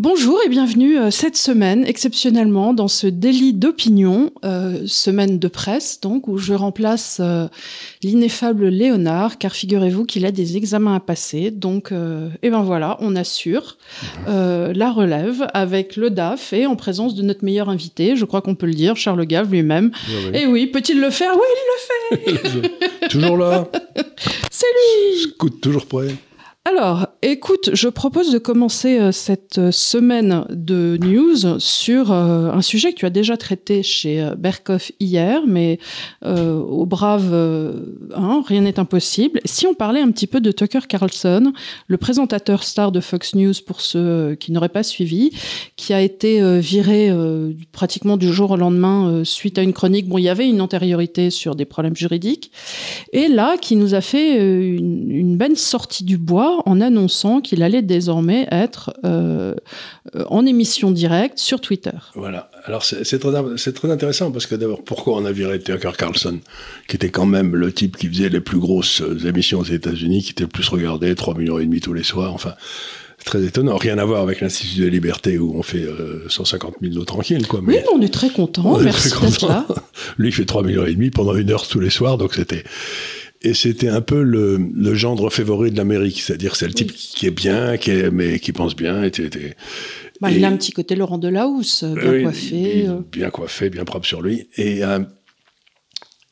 Bonjour et bienvenue euh, cette semaine, exceptionnellement, dans ce délit d'opinion, euh, semaine de presse, donc, où je remplace euh, l'ineffable Léonard, car figurez-vous qu'il a des examens à passer. Donc, euh, et ben voilà, on assure la relève avec le DAF et en présence de notre meilleur invité, je crois qu'on peut le dire, Charles Gave lui-même. Et oui, peut-il le faire? Oui, il le fait toujours là, C'est lui scout toujours prêt. Alors, écoute, je propose de commencer euh, cette euh, semaine de news sur euh, un sujet que tu as déjà traité chez Berkoff hier, mais au brave, rien n'est impossible. Si on parlait un petit peu de Tucker Carlson, le présentateur star de Fox News, pour ceux qui n'auraient pas suivi, qui a été viré pratiquement du jour au lendemain suite à une chronique. Bon, il y avait une antériorité sur des problèmes juridiques, et là, qui nous a fait une, une belle sortie du bois en annonçant qu'il allait désormais être euh, en émission directe sur Twitter. Voilà. Alors c'est très, très intéressant parce que d'abord, pourquoi on a viré Tucker Carlson, qui était quand même le type qui faisait les plus grosses euh, émissions aux États-Unis, qui était le plus regardé, 3 millions et demi tous les soirs. Enfin, c'est très étonnant. Rien à voir avec l'Institut de la Liberté où on fait euh, 150 000 nous tranquilles, quoi. Oui, Mais on est très content. Merci d'être là. Lui, il fait 3 millions et demi pendant une heure tous les soirs, donc c'était. Et c'était un peu le, le gendre favori de l'Amérique, c'est-à-dire c'est le type qui est bien, qui est, mais qui pense bien. Et, et- et- Bah, Et- il a un petit côté Laurent Delahousse, euh, bien coiffé. il- euh. Bien coiffé, bien propre sur lui. Et, euh,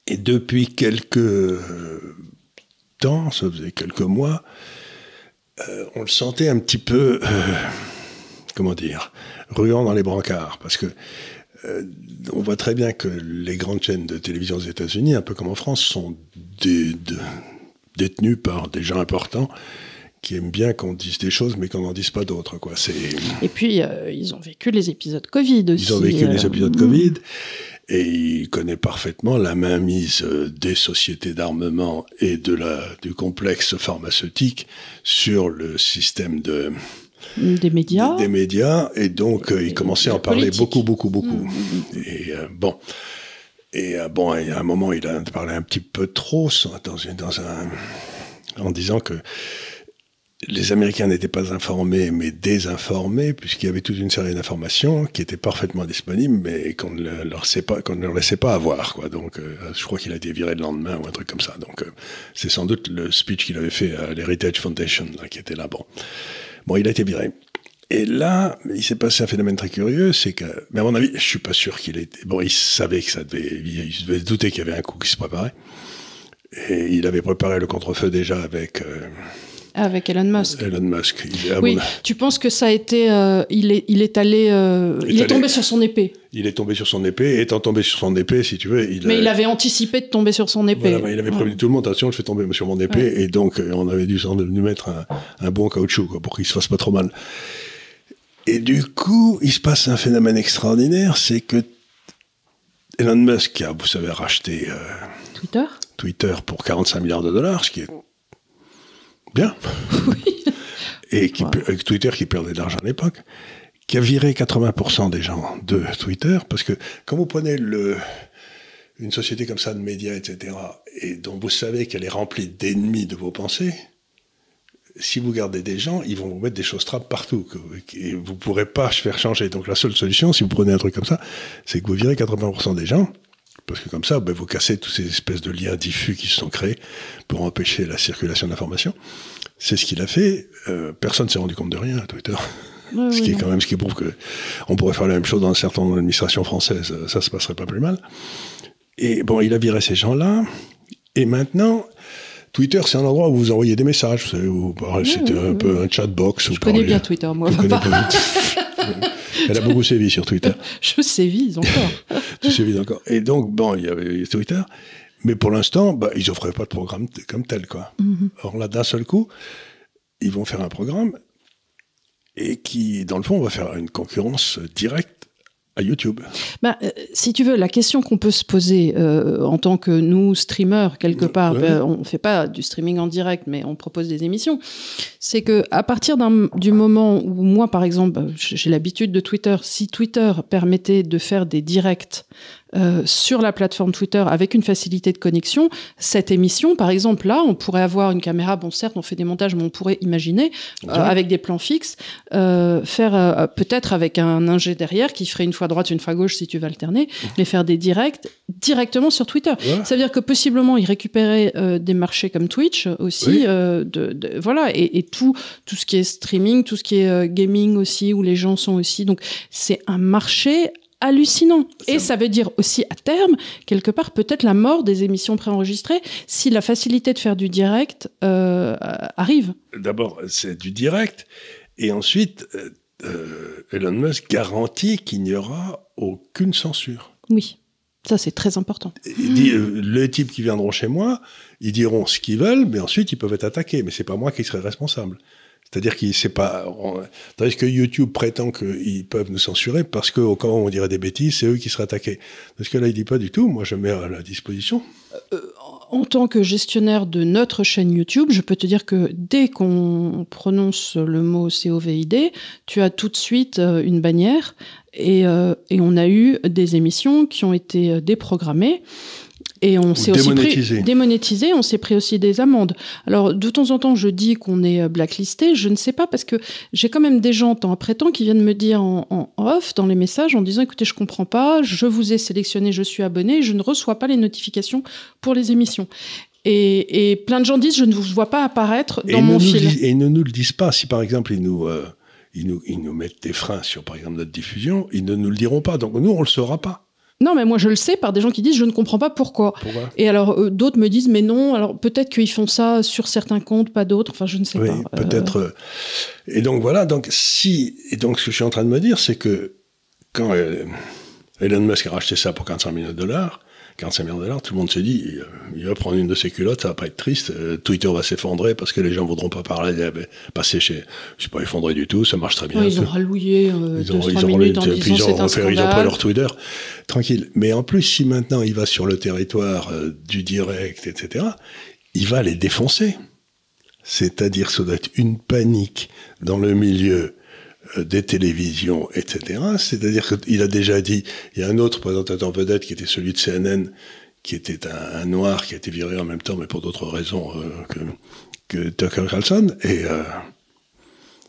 et depuis quelques temps, ça faisait quelques mois, euh, on le sentait un petit peu, comment dire, ruant dans les brancards. Parce que euh, on voit très bien que les grandes chaînes de télévision aux États-Unis, un peu comme en France, sont de- détenues par des gens importants qui aiment bien qu'on dise des choses, mais qu'on n'en dise pas d'autres. Quoi. C'est Et puis, euh, ils ont vécu les épisodes Covid aussi. ils ont vécu les euh, épisodes mm. Covid et il connaît parfaitement la mainmise des sociétés d'armement et de la, du complexe pharmaceutique sur le système de, Des médias. des, des médias. Et donc, euh, il commençait à en parler politique. beaucoup, beaucoup, beaucoup. Mm, Et euh, bon. Et euh, bon, et à un moment, il a parlé un petit peu trop dans, une- dans un, en disant que les Américains n'étaient pas informés, mais désinformés, puisqu'il y avait toute une série d'informations qui étaient parfaitement disponibles, mais qu'on ne le- leur, laissait pas, qu'on ne leur laissait pas avoir. Quoi. Donc, euh, je crois qu'il a été viré le lendemain ou un truc comme ça. Donc, euh, c'est sans doute le speech qu'il avait fait à l'Heritage Foundation là, qui était là. Bon. Bon, il a été viré. Et là, il s'est passé un phénomène très curieux, c'est que, mais à mon avis, je suis pas sûr qu'il ait. Bon, il savait que ça devait, il devait se douter qu'il y avait un coup qui se préparait. Et il avait préparé le contre-feu déjà avec euh, Avec Elon Musk. Elon Musk. Il, à Oui, mon- tu penses que ça a été. euh, il, est, il est allé. euh, Il il est est tombé sur son épée. il est tombé sur son épée, et étant tombé sur son épée, si tu veux, il, Mais a- il avait anticipé de tomber sur son épée. voilà, bah, il avait prévenu tout le monde, attention, je fais tomber sur mon épée, et donc euh, on avait dû lui mettre un, un bon caoutchouc quoi, pour qu'il se fasse pas trop mal. Et du coup, il se passe un phénomène extraordinaire, c'est que Elon Musk a, vous savez, racheté euh, Twitter Twitter pour 45 milliards de dollars, ce qui est bien. Et qui, avec Twitter qui perdait de l'argent à l'époque, qui a viré 80% des gens de Twitter, parce que quand vous prenez le, une société comme ça de médias, etc., et dont vous savez qu'elle est remplie d'ennemis de vos pensées, si vous gardez des gens, ils vont vous mettre des choses trappes partout, et vous ne pourrez pas faire changer. Donc la seule solution, si vous prenez un truc comme ça, c'est que vous virez 80% des gens, parce que comme ça, ben, vous cassez tous ces espèces de liens diffus qui se sont créés pour empêcher la circulation d'informations. C'est ce qu'il a fait. Euh, personne ne s'est rendu compte de rien à Twitter. Ce qui est quand même ce qui prouve que on pourrait faire la même chose dans un certain nombre d'administrations françaises. euh, Ça se passerait pas plus mal. Et bon, il a viré ces gens-là. Et maintenant, Twitter, c'est un endroit où vous envoyez des messages. Vous savez, vous parlez- c'était un peu un chatbox. Je connais bien Twitter, moi. Elle a beaucoup sévi sur Twitter. Je sévis encore. tu sais vite encore. Et donc, bon, il y avait Twitter. Mais pour l'instant, bah, ils offraient pas de programme comme tel, quoi. Mhm. Or là, d'un seul coup, ils vont faire un programme et qui, dans le fond, va faire une concurrence directe à YouTube. Bah, euh, si tu veux, la question qu'on peut se poser euh, en tant que nous, streamers, quelque part, Ouais. ben, on ne fait pas du streaming en direct, mais on propose des émissions, c'est que à partir d'un- du moment où moi, par exemple, j'ai l'habitude de Twitter, si Twitter permettait de faire des directs euh, sur la plateforme Twitter avec une facilité de connexion, cette émission, par exemple, là, on pourrait avoir une caméra, bon certes, on fait des montages, mais on pourrait imaginer, euh, avec des plans fixes, euh, faire peut-être avec un ingé derrière qui ferait une fois droite, une fois gauche si tu veux alterner, mais faire des directs directement sur Twitter. Ouais. Ça veut dire que possiblement, il récupérait euh, des marchés comme Twitch aussi, Oui. de, de- voilà, et, et tout, tout ce qui est streaming, tout ce qui est gaming aussi, où les gens sont aussi. Donc, c'est un marché hallucinant. Et ça veut dire aussi à terme, quelque part, peut-être la mort des émissions préenregistrées si la facilité de faire du direct euh, arrive. D'abord, c'est du direct. Et ensuite, euh, euh, Elon Musk garantit qu'il n'y aura aucune censure. Oui, ça c'est très important. Il dit, euh, les types qui viendront chez moi, ils diront ce qu'ils veulent, mais ensuite ils peuvent être attaqués. Mais c'est pas moi qui serai responsable. C'est-à-dire qu'il sait pas. tandis que YouTube prétend qu'ils peuvent nous censurer parce qu'au cas où on dirait des bêtises, c'est eux qui seraient attaqués. Parce que là, il dit pas du tout. Moi, je mets à la disposition. En tant que gestionnaire de notre chaîne YouTube, je peux te dire que dès qu'on prononce le mot COVID, tu as tout de suite euh, une bannière et, euh, et on a eu des émissions qui ont été euh, déprogrammées. Et on s'est aussi pris démonétisé, on s'est pris aussi des amendes. Alors de temps en temps, je dis qu'on est euh, blacklisté, je ne sais pas parce que j'ai quand même des gens temps après temps qui viennent me dire en, en off dans les messages en disant écoutez, je comprends pas, je vous ai sélectionné, je suis abonné, je ne reçois pas les notifications pour les émissions. Et, et plein de gens disent je ne vous vois pas apparaître Et dans ils mon ne fil. disent- et ils ne nous le disent pas. Si par exemple ils nous, euh, ils nous, ils nous mettent des freins sur par exemple notre diffusion, ils ne nous le diront pas. Donc nous, on le saura pas. Non, mais moi je le sais par des gens qui disent je ne comprends pas pourquoi. Pourquoi? Et alors euh, d'autres me disent mais non, alors peut-être qu'ils font ça sur certains comptes, pas d'autres. Enfin, je ne sais Oui, pas. Euh, peut-être. euh, Et donc voilà. Donc si et donc ce que je suis en train de me dire, c'est que quand Elon Musk a racheté ça pour 45 millions de dollars, 45 millions de dollars, tout le monde s'est dit, il, va prendre une de ses culottes, ça va pas être triste. euh, Twitter va s'effondrer parce que les gens voudront pas parler, euh, passer chez, je sais pas effondré du tout, ça marche très bien. ouais, ils ont ralloué euh, Ils ont, ils trois ont minutes en puis disant ils c'est ont, ils pris leur Twitter. Tranquille. Mais en plus, si maintenant il va sur le territoire euh, du direct, etc., il va les défoncer. C'est-à-dire, ça doit être une panique dans le milieu des télévisions, etc. C'est-à-dire qu'il a déjà dit, il y a un autre présentateur vedette qui était celui de CNN, qui était un, noir qui a été viré en même temps, mais pour d'autres raisons euh, que, que Tucker Carlson. Et euh,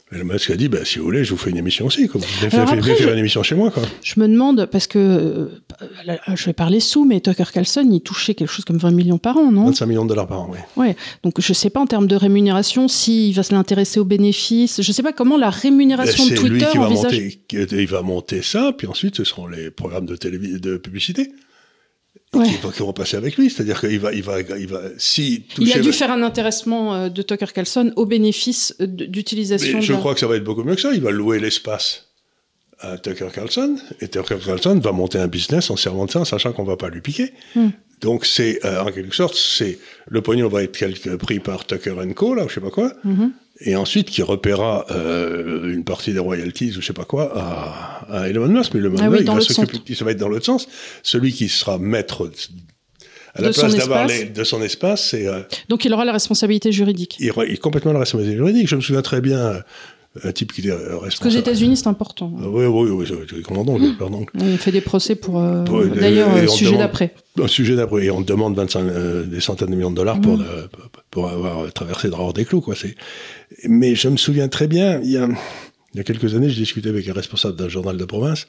Elon Musk a dit, bah, si vous voulez, je vous fais une émission aussi. Quoi. Vous Alors après, faire je- une émission chez moi. Quoi. Je me demande, parce que euh, je vais parler sous, mais Tucker Carlson, il touchait quelque chose comme 20 millions par an, non? 25 millions de dollars par an, oui. Ouais. Donc je sais pas en termes de rémunération s'il va se l'intéresser aux bénéfices. Je sais pas comment la rémunération de Ben, lui Twitter qui va, envisage. monter, il va monter ça, puis ensuite ce seront les programmes de, télévi- de publicité Ouais. qui, vont- qui vont passer avec lui. C'est-à-dire qu'il va, il va, il va, si Il a dû faire un intéressement euh, de Tucker Carlson au bénéfice d'utilisation de je crois que ça va être beaucoup mieux que ça. Il va louer l'espace à Tucker Carlson, et Tucker Carlson va monter un business en servant de ça, en sachant qu'on va pas lui piquer. Hmm. Donc c'est, euh, en quelque sorte, c'est le pognon va être quelque, pris par Tucker Co, là, ou je sais pas quoi, Mhm. Et ensuite qui repaiera euh, une partie des royalties ou je sais pas quoi à, à Elon Musk. Mais Elon Ah oui, Musk, il dans va s'occuper, ça va être dans l'autre sens. Celui qui sera maître à la De place d'avoir de son espace, c'est euh, Donc il aura la responsabilité juridique. il, il est complètement la responsabilité juridique. Je me souviens très bien euh, un type qui euh, responsable. Parce qu'aux États-Unis, c'est important. Ah oui, oui, oui, oui, commandant, Mmh. pardon. On fait des procès pour. euh, Ouais, D'ailleurs, sujet d'après. Un sujet d'après, et on demande 25, euh, des centaines de millions de dollars Mmh. pour, le- pour avoir traversé hors des clous, quoi. C'est... Mais je me souviens très bien, il y a, il y a quelques années, je discutais avec un responsable d'un journal de province,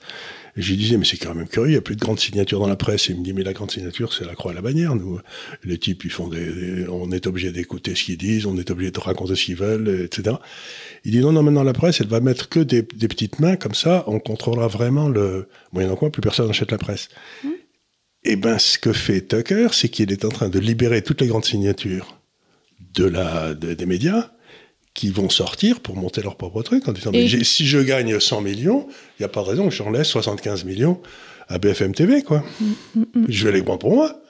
et je lui disais, mais c'est quand même curieux, il n'y a plus de grandes signatures dans la presse. Et il me dit, mais la grande signature, c'est la croix et la bannière. Nous, les types, ils font des, des- on est obligé d'écouter ce qu'ils disent, on est obligé de raconter ce qu'ils veulent, etc. Il dit, non, non, maintenant la presse, elle va mettre que des, des petites mains, comme ça, on contrôlera vraiment le, moyennant quoi, plus personne n'achète la presse. Eh ben, ce que fait Tucker, c'est qu'il est en train de libérer toutes les grandes signatures de la, de- des médias qui vont sortir pour monter leur propre truc en disant Et- mais j'ai- si je gagne 100 millions, il n'y a pas de raison que j'en laisse 75 millions à BFM TV, quoi. Je vais les prendre pour moi.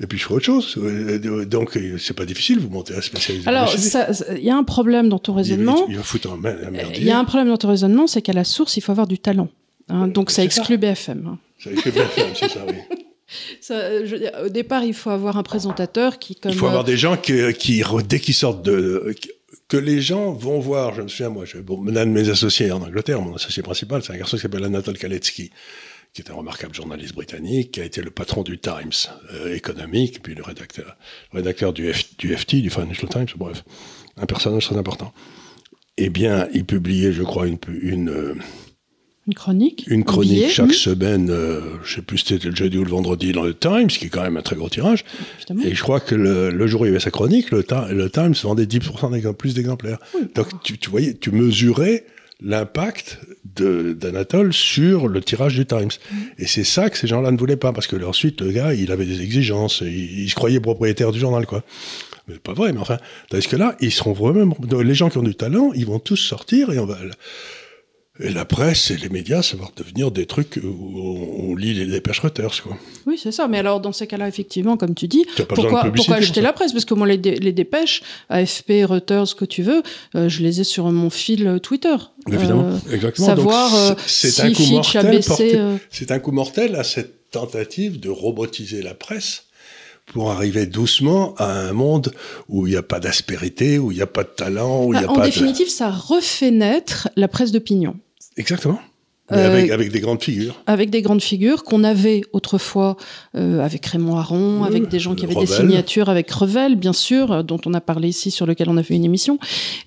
Et puis je ferai autre chose. Euh, Donc euh, c'est pas difficile, vous montez un spécialiste. de Alors, il y a un problème dans ton il, raisonnement. il un merdier. Il y a un problème dans ton raisonnement, c'est qu'à la source, il faut avoir du talent. hein. donc ça exclut BFM. hein. Ça fait BFM, c'est ça, oui. Ça, euh, je veux dire, au départ, il faut avoir un présentateur qui, comme Il faut euh, avoir des gens qui, qui dès qu'ils sortent de, que les gens vont voir. Je me souviens, moi, je, bon, l'un de mes associés en Angleterre, mon associé principal, c'est un garçon qui s'appelle Anatole Kaletsky, qui est un remarquable journaliste britannique, qui a été le patron du Times euh, économique, puis le rédacteur, rédacteur du, du FT, du Financial Times, bref, un personnage très important. Eh bien, il publiait, je crois, une, une euh, une chronique Une chronique chaque semaine, euh, je sais plus si c'était le jeudi ou le vendredi dans le Times, qui est quand même un très gros tirage. Et je crois que le, jour où il y avait sa chronique, le, le Times vendait 10% plus d'exemplaires. Donc tu, tu, voyais, tu mesurais l'impact d'Anatole sur le tirage du Times. Mm. Et c'est ça que ces gens-là ne voulaient pas, parce que ensuite, le gars, il avait des exigences, il, il se croyait propriétaire du journal, quoi. Mais pas vrai, mais enfin, tandis que là, ils seront vraiment, les gens qui ont du talent, ils vont tous sortir et on va, et la presse et les médias, ça va devenir des trucs où on, lit les dépêches Reuters. Quoi. Oui, c'est ça. Mais alors, dans ces cas-là, effectivement, comme tu dis, pourquoi, pourquoi acheter la presse? Parce que moi, les, les, dépêches, AFP, Reuters, ce que tu veux, euh, je les ai sur mon fil Twitter. Évidemment, euh, exactement. Savoir euh, c'est si un coup mortel C'est un coup mortel à cette tentative de robotiser la presse pour arriver doucement à un monde où il n'y a pas d'aspérité, où il n'y a pas de talent, où il n'y a bah, en pas définitive, ça refait naître la presse d'opinion. Exactement. Euh, avec, des grandes figures. Avec des grandes figures qu'on avait autrefois euh, avec Raymond Aron, avec des gens qui avaient des signatures, avec Revel, bien sûr, euh, dont on a parlé ici, sur lequel on a fait une émission.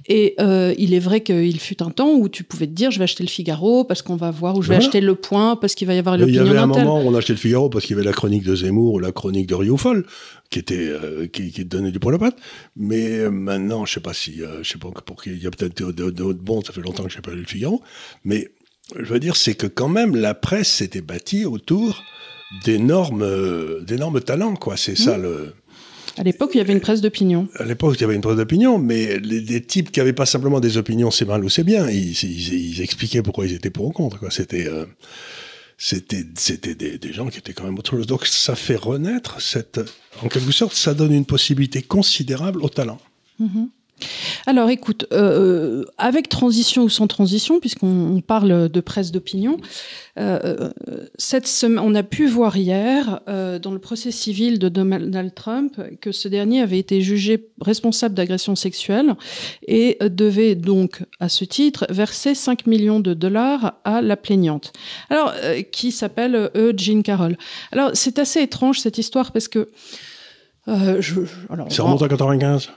Et il est vrai qu'il fut un temps où tu pouvais te dire, je vais acheter le Figaro parce qu'on va voir, ou je vais acheter Le Point parce qu'il va y avoir l'opinion Il y avait un moment où on achetait le Figaro parce qu'il y avait la chronique de Zemmour ou la chronique de Rioufol qui était qui, qui, donnait du poil à patte. Mais maintenant, je sais pas si, je sais pas pour qui, il y a peut-être d'autres bons. Ça fait longtemps que je n'ai pas lu le Figaro, mais je veux dire, c'est que quand même la presse s'était bâtie autour d'énormes, d'énormes talents, quoi. C'est ça mmh. le. À l'époque, il y avait une presse d'opinion. À l'époque, il y avait une presse d'opinion, mais les, types qui n'avaient pas simplement des opinions, c'est mal ou c'est bien. Ils, expliquaient pourquoi ils étaient pour ou contre. C'était, euh, c'était, c'était des, gens qui étaient quand même autre chose. Donc, ça fait renaître cette, en quelque sorte, ça donne une possibilité considérable au talent. Mmh alors écoute, euh, euh, avec transition ou sans transition, puisqu'on parle de presse d'opinion, euh, on a pu voir hier dans le procès civil de Donald Trump que ce dernier avait été jugé responsable d'agression sexuelle et devait donc, à ce titre, verser 5 millions de dollars à la plaignante. Alors, qui s'appelle Jean Carroll? Alors, c'est assez étrange cette histoire parce que. Ça remonte à 95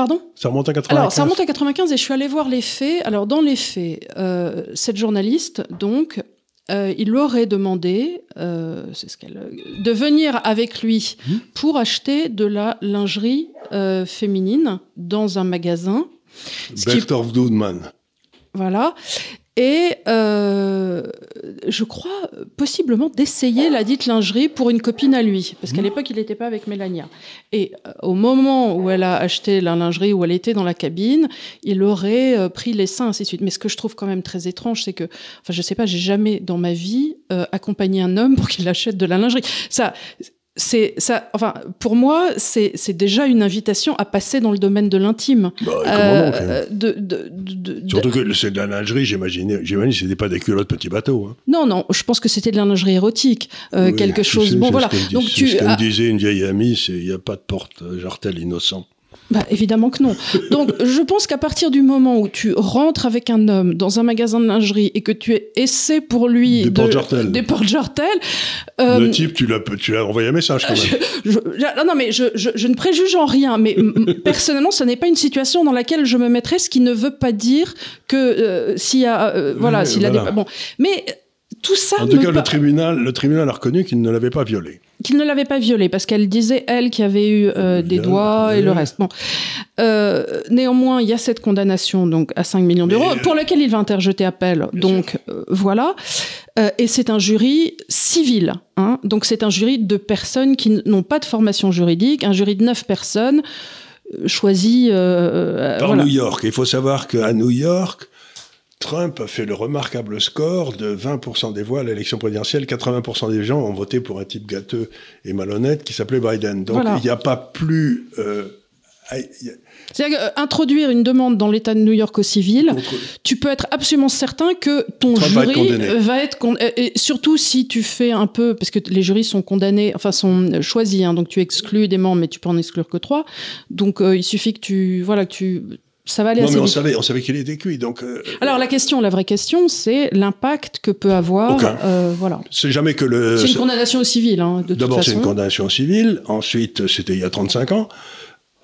Pardon Ça remonte à 95. Alors, ça remonte à 95 et je suis allée voir les faits. Alors, dans les faits, euh, cette journaliste, donc, euh, il aurait demandé, euh, c'est ce qu'elle, de venir avec lui mmh. pour acheter de la lingerie féminine dans un magasin. Bertolf qui... Voilà et euh, je crois possiblement d'essayer la dite lingerie pour une copine à lui, parce qu'à mmh. l'époque il n'était pas avec Mélania. Et euh, au moment où elle a acheté la lingerie, où elle était dans la cabine, il aurait euh, pris les seins, ainsi de suite. Mais ce que je trouve quand même très étrange, c'est que, enfin je sais pas, j'ai jamais dans ma vie accompagné un homme pour qu'il achète de la lingerie. Ça, c'est ça. Enfin, pour moi, c'est déjà une invitation à passer dans le domaine de l'intime. Bah, euh, de, de, de, Surtout que c'est de la lingerie. J'imagine, j'imagine, c'était pas des culottes petits bateaux. Hein. Non, non. Je pense que c'était de la lingerie érotique, euh, quelque chose. bon, voilà. Donc tu. Ce que me disait une vieille amie, c'est il n'y a pas de porte jartel innocent. Bah, évidemment que non. Donc, je pense qu'à partir du moment où tu rentres avec un homme dans un magasin de lingerie et que tu essaies pour lui des portes-jartelles, des portes euh, le type, tu l'as, tu envoyé un message quand même. non, mais je, je, ne préjuge en rien, mais personnellement, ce n'est pas une situation dans laquelle je me mettrais, ce qui ne veut pas dire que euh, s'il y a, euh, voilà, s'il a des, bon, mais tout ça. En tout cas, le tribunal, le tribunal a reconnu qu'il ne l'avait pas violé. Qu'il ne l'avait pas violé, parce qu'elle disait, elle, qu'il avait eu euh, des doigts et le reste. Bon. Euh, néanmoins, il y a cette condamnation donc, à 5 millions d'euros, pour laquelle il va interjeter appel. donc, euh, voilà. et c'est un jury civil. Hein. donc, c'est un jury de personnes qui n'ont pas de formation juridique, un jury de 9 personnes choisies. Par New York. Il faut savoir qu'à New York, Trump a fait le remarquable score de 20% des voix à l'élection présidentielle. 80% des gens ont voté pour un type gâteux et malhonnête qui s'appelait Biden. Donc il n'y a pas plus... Euh, C'est-à-dire euh, introduire une demande dans l'État de New York au civil, tu peux être absolument certain que ton jury va être, condamné. et surtout si tu fais un peu parce que les jurys sont condamnés, enfin sont choisis, hein, donc tu exclus des membres, mais tu peux en exclure que trois. Donc euh, il suffit que tu voilà que tu Ça va aller non, assez mais on vite. savait, on savait qu'il était cuit. Donc, euh, Alors la question, la vraie question, c'est l'impact que peut avoir. Aucun. euh, voilà. c'est jamais que le. C'est une condamnation au civil, hein, de toute D'abord, c'est une condamnation civile. Ensuite, c'était il y a 35 ans.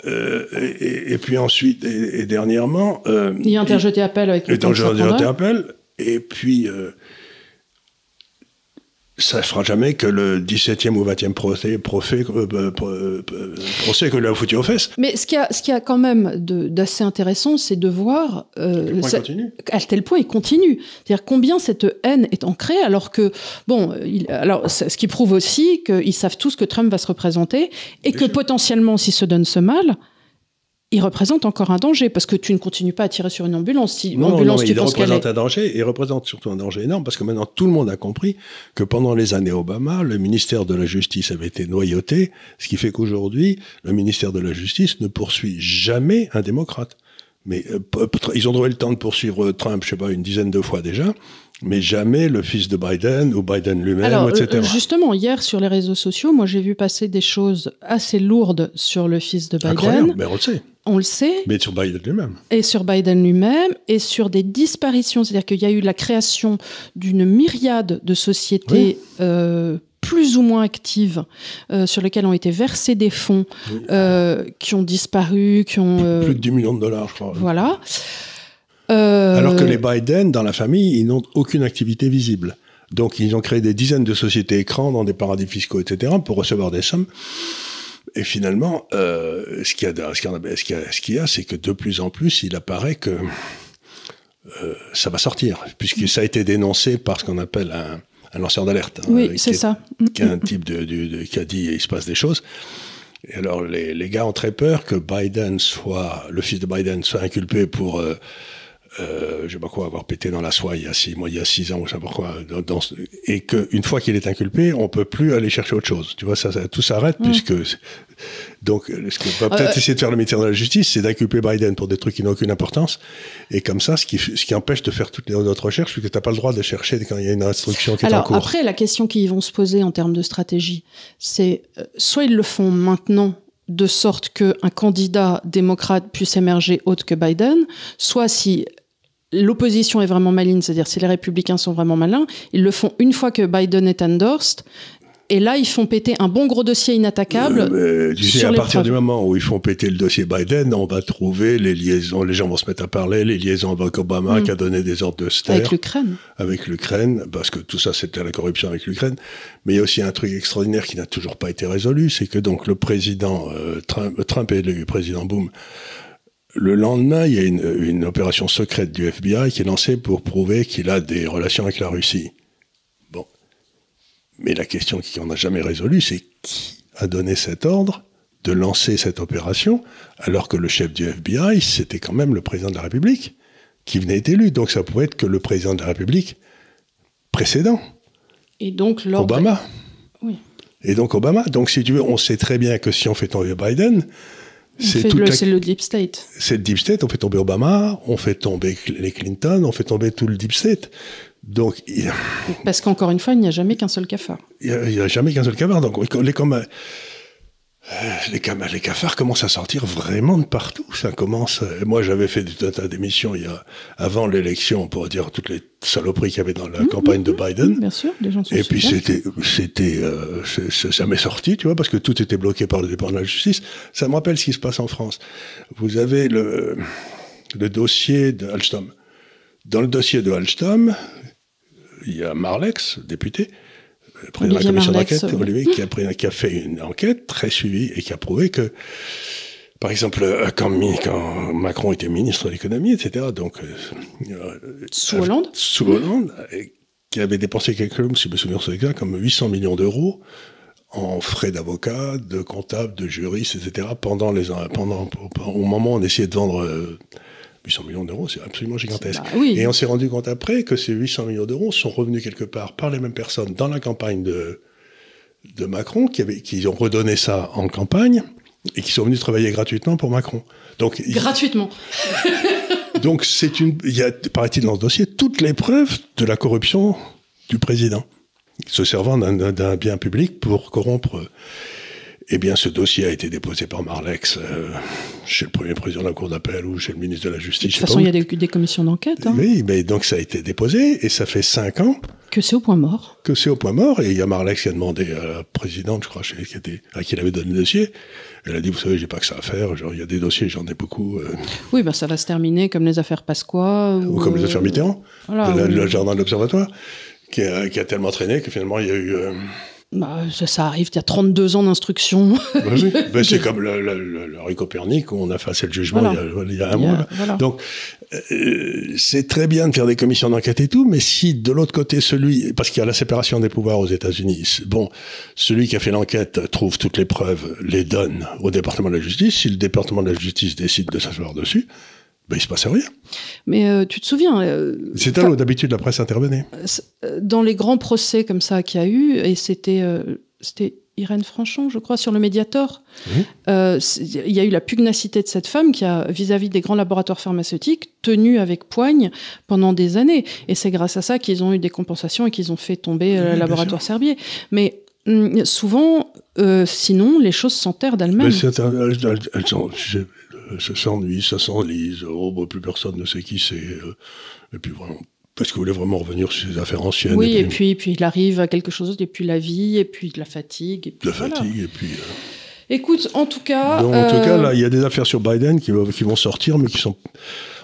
Euh, et, et puis ensuite, et, et dernièrement. Il y a interjeté appel avec le prendra. appel. Et puis, ça ne fera jamais que le 17e ou 20e procès, procès, euh, euh, euh, procès que lui a foutu aux fesses. Mais ce qu'il y a, ce qu'il y a quand même de- d'assez intéressant, c'est de voir euh, ça- continue. à tel point il continue. C'est-à-dire combien cette haine est ancrée, alors que bon, il, alors ce qui prouve aussi qu'ils savent tous que Trump va se représenter et Bien que sûr. potentiellement, s'il se donne ce mal, il représente encore un danger parce que tu ne continues pas à tirer sur une ambulance. Si Non, non, ambulance, mais tu il penses représente est. un danger, et il représente surtout un danger énorme, parce que maintenant tout le monde a compris que pendant les années Obama, le ministère de la Justice avait été noyauté, ce qui fait qu'aujourd'hui, le ministère de la Justice ne poursuit jamais un démocrate. Mais euh, p- ils ont trouvé le temps de poursuivre Trump, je sais pas, une dizaine de fois déjà, mais jamais le fils de Biden ou Biden lui-même, etc. euh, justement, hier sur les réseaux sociaux, moi j'ai vu passer des choses assez lourdes sur le fils de Biden. Incroyable, mais on le sait. On le sait. Mais sur Biden lui-même. et sur Biden lui-même, et sur des disparitions. C'est-à-dire qu'il y a eu la création d'une myriade de sociétés euh, plus ou moins actives, euh, sur lesquelles ont été versés des fonds Oui. euh, qui ont disparu, qui ont... euh, Plus de 10 millions de dollars, je crois. Voilà. Euh, Alors que les Biden, dans la famille, ils n'ont aucune activité visible. Donc, ils ont créé des dizaines de sociétés écrans dans des paradis fiscaux, etc., pour recevoir des sommes. Et finalement, euh, ce qu'il y a, ce qu'il y a, ce qu'il y a, ce qu'il y a, c'est que de plus en plus, il apparaît que euh, ça va sortir, puisque ça a été dénoncé par ce qu'on appelle un, un lanceur d'alerte. hein, Oui, c'est est- ça. qui est un type de, de- de- qui a dit il se passe des choses. Et alors les, les gars ont très peur que Biden soit, le fils de Biden soit inculpé pour, euh, euh, je sais pas quoi, avoir pété dans la soie il y a six mois, il y a six ans, ou je sais pas quoi, dans, dans ce- et qu'une fois qu'il est inculpé, on peut plus aller chercher autre chose. Tu vois, ça, ça- tout s'arrête puisque donc ce qu'on va peut-être Euh, essayer de faire le ministère de la Justice, c'est d'inculper Biden pour des trucs qui n'ont aucune importance, et comme ça, ce qui, ce qui empêche de faire toutes les autres recherches, puisque t'as pas le droit de chercher quand il y a une instruction qui est en cours. après, la question qu'ils vont se poser en termes de stratégie, c'est euh, soit ils le font maintenant de sorte qu'un candidat démocrate puisse émerger autre que Biden, soit si l'opposition est vraiment maligne, c'est-à-dire si les républicains sont vraiment malins, ils le font une fois que Biden est endorsed, et là ils font péter un bon gros dossier inattaquable. Euh, tu sais, à partir du moment où ils font péter le dossier Biden, on va trouver les liaisons, les gens vont se mettre à parler, les liaisons avec Obama Mm. qui a donné des ordres de Ster avec l'Ukraine. avec l'Ukraine, parce que tout ça c'était la corruption avec l'Ukraine. Mais il y a aussi un truc extraordinaire qui n'a toujours pas été résolu, c'est que donc le président euh, Trump, Trump est élu président Boom. Le lendemain, il y a une, une opération secrète du FBI qui est lancée pour prouver qu'il a des relations avec la Russie. Bon. Mais la question qu'on n'a jamais résolue, c'est qui a donné cet ordre de lancer cette opération alors que le chef du FBI, c'était quand même le président de la République qui venait d'être élu. Donc ça pouvait être que le président de la République précédent, Et donc l'ordre. Obama. Oui. Et donc Obama. Donc si tu veux, on sait très bien que si on fait tomber Biden, c'est le, la- le deep state. c'est le deep state. On fait tomber Obama, on fait tomber les Clinton, on fait tomber tout le deep state. Donc il Parce qu'encore une fois, il n'y a jamais qu'un seul cafard. n'y a, jamais qu'un seul cavard. Donc les, comme, les, cam- les cafards commencent à sortir vraiment de partout. Ça commence. euh, Moi, j'avais fait tout un tas d'émissions il y a avant l'élection pour dire toutes les saloperies qu'il y avait dans la campagne de Biden. Bien sûr, les gens sont Et puis c'était, c'était, euh, ça m'est sorti, tu vois, parce que tout était bloqué par le département de la justice. Ça me rappelle ce qui se passe en France. Vous avez le, le dossier de Alstom. Dans le dossier de Alstom, il y a Marlex, député, euh, président de la commission d'enquête. Olivier, qui a, pris- qui a fait une enquête très suivie et qui a prouvé que, par exemple, euh, quand, Macron était ministre de l'économie, etc., donc euh, euh, Sous Hollande sous Hollande, et qui avait dépensé quelque chose, si je me souviens c'est exact, comme 800 millions d'euros en frais d'avocat, de comptable, de juriste, etc. Pendant les pendant au moment où on essayait de vendre euh, 800 millions d'euros, c'est absolument gigantesque. Bah oui. Et on s'est rendu compte après que ces 800 millions d'euros sont revenus quelque part par les mêmes personnes dans la campagne de de Macron, qui, qui ont redonné ça en campagne et qui sont venus travailler gratuitement pour Macron. Donc, il- Gratuitement. donc c'est une, il y a, paraît-il dans ce dossier, toutes les preuves de la corruption du président, se servant d'un bien public pour corrompre. Eh bien, ce dossier a été déposé par Marlex euh, chez le premier président de la Cour d'appel ou chez le ministre de la Justice. De toute façon, il y a des, des commissions d'enquête. Hein. Oui, mais donc ça a été déposé et ça fait cinq ans. Que c'est au point mort. Que c'est au point mort. Et il y a Marlex qui a demandé à la présidente, je crois, qui était, à qui il avait donné le dossier. Elle a dit, vous savez, j'ai pas que ça à faire. Genre, il y a des dossiers, j'en ai beaucoup. Euh. Oui, ben ça va se terminer comme les affaires Pasqua. Ou, comme les affaires Mitterrand. Voilà, le, jardin de l'Observatoire, qui a, qui a, tellement traîné que finalement, il y a eu. Bah, ça, arrive, il y a 32 ans d'instruction. Bah oui, bah, c'est comme le, le, le, Copernic, où on a fait le jugement il, y a, un mois. Donc, euh, c'est très bien de faire des commissions d'enquête et tout, mais si de l'autre côté, celui, parce qu'il y a la séparation des pouvoirs aux États-Unis, bon, celui qui a fait l'enquête trouve toutes les preuves, les donne au département de la justice, si le département de la justice décide de s'asseoir dessus, ben, il se passe rien. Mais euh, tu te souviens euh, C'est là où d'habitude la presse intervenait. Euh, dans les grands procès comme ça qu'il y a eu, et c'était c'était Irène Franchon, je crois, sur le Mediator. Il y a eu la pugnacité de cette femme qui a, vis-à-vis des grands laboratoires pharmaceutiques, tenu avec poigne pendant des années. Et c'est grâce à ça qu'ils ont eu des compensations et qu'ils ont fait tomber le laboratoire Serbier. Mais hum, souvent, sinon, les choses s'enterrent d'elles-mêmes. Elles, sont, ça s'ennuie, ça s'enlise, oh, bah, plus personne ne sait qui c'est. Euh, et puis voilà. Parce qu'il voulait vraiment revenir sur ses affaires anciennes. Oui, et puis, et puis, il arrive à quelque chose, et puis la vie, et puis de la fatigue. Et puis la fatigue, et puis. Euh, Écoute, en tout cas. en tout cas, là, il y a des affaires sur Biden qui, qui vont sortir, mais qui sont.